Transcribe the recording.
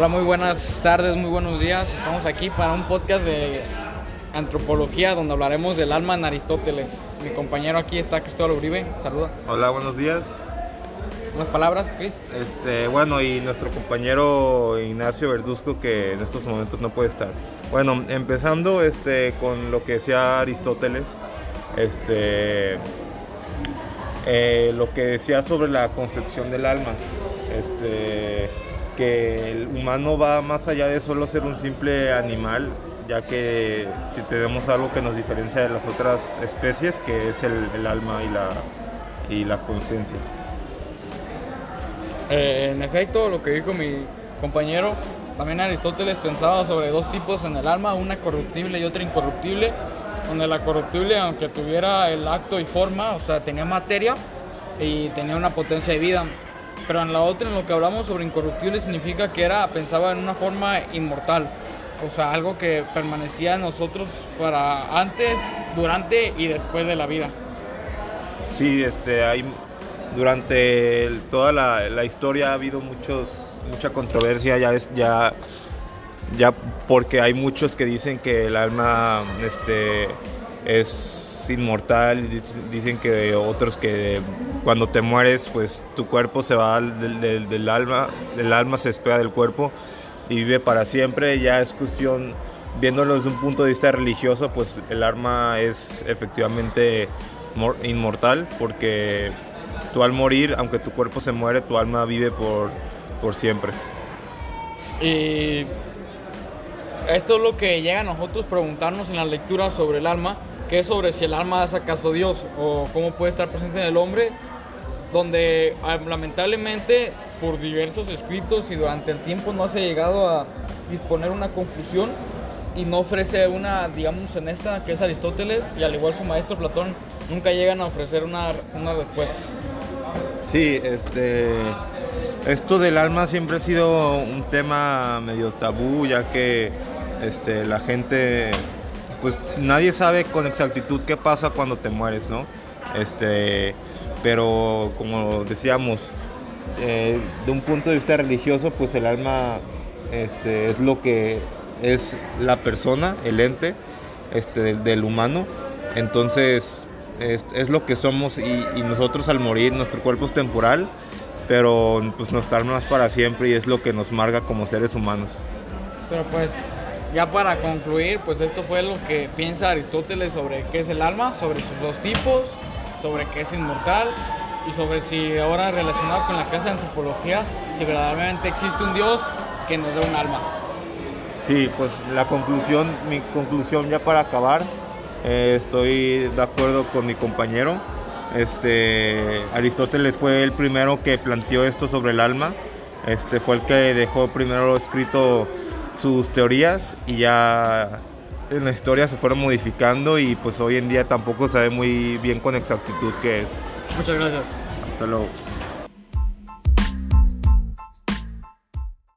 Hola, muy buenas tardes, muy buenos días. Estamos aquí para un podcast de antropología donde hablaremos del alma en Aristóteles. Mi compañero aquí está Cristóbal Uribe. Saluda. Hola, buenos días. Unas palabras, Cris. Este, bueno, y nuestro compañero Ignacio Verduzco que en estos momentos no puede estar. Bueno, empezando este con lo que decía Aristóteles, este eh, lo que decía sobre la concepción del alma. Este que el humano va más allá de solo ser un simple animal, ya que tenemos algo que nos diferencia de las otras especies, que es el, alma y la, y la conciencia. Eh, en efecto, lo que dijo mi compañero, también Aristóteles pensaba sobre dos tipos en el alma, una corruptible y otra incorruptible, donde la corruptible, aunque tuviera el acto y forma, o sea, tenía materia y tenía una potencia de vida, pero en la otra, en lo que hablamos sobre incorruptible, significa que era, pensaba en una forma inmortal. O sea, algo que permanecía en nosotros para antes, durante y después de la vida. Sí, este, hay, durante toda la, historia ha habido muchos, mucha controversia, ya, es, ya, ya porque hay muchos que dicen que el alma este, es inmortal, dicen que otros que cuando te mueres, pues tu cuerpo se va del, alma, el alma se despega del cuerpo y vive para siempre, ya es cuestión, viéndolo desde un punto de vista religioso, pues el alma es efectivamente inmortal porque tú al morir, aunque tu cuerpo se muere, tu alma vive por, por siempre. Y esto es lo que llega a nosotros preguntarnos en la lectura sobre el alma que es sobre si el alma es acaso Dios o cómo puede estar presente en el hombre, donde ah, lamentablemente por diversos escritos y durante el tiempo no se ha llegado a disponer una conclusión y no ofrece una, digamos, en esta que es Aristóteles y al igual su maestro Platón, nunca llegan a ofrecer una, una respuesta. Sí, este, esto del alma siempre ha sido un tema medio tabú, ya que este, la gente pues nadie sabe con exactitud qué pasa cuando te mueres, ¿no? Este, pero como decíamos, eh, de un punto de vista religioso, pues el alma este, es lo que es la persona, el ente este, del, humano. Entonces es, lo que somos y, y, nosotros al morir, nuestro cuerpo es temporal, pero pues alma es para siempre y es lo que nos marca como seres humanos. Pero pues ya para concluir, pues esto fue lo que piensa Aristóteles sobre qué es el alma, sobre sus dos tipos, sobre qué es inmortal y sobre si ahora relacionado con la clase de antropología, si verdaderamente existe un Dios que nos dé un alma. Sí, pues la conclusión, mi conclusión ya para acabar, eh, estoy de acuerdo con mi compañero. Este, Aristóteles fue el primero que planteó esto sobre el alma. Este fue el que dejó primero escrito sus teorías y ya en la historia se fueron modificando y pues hoy en día tampoco sabe muy bien con exactitud qué es. Muchas gracias. Hasta luego.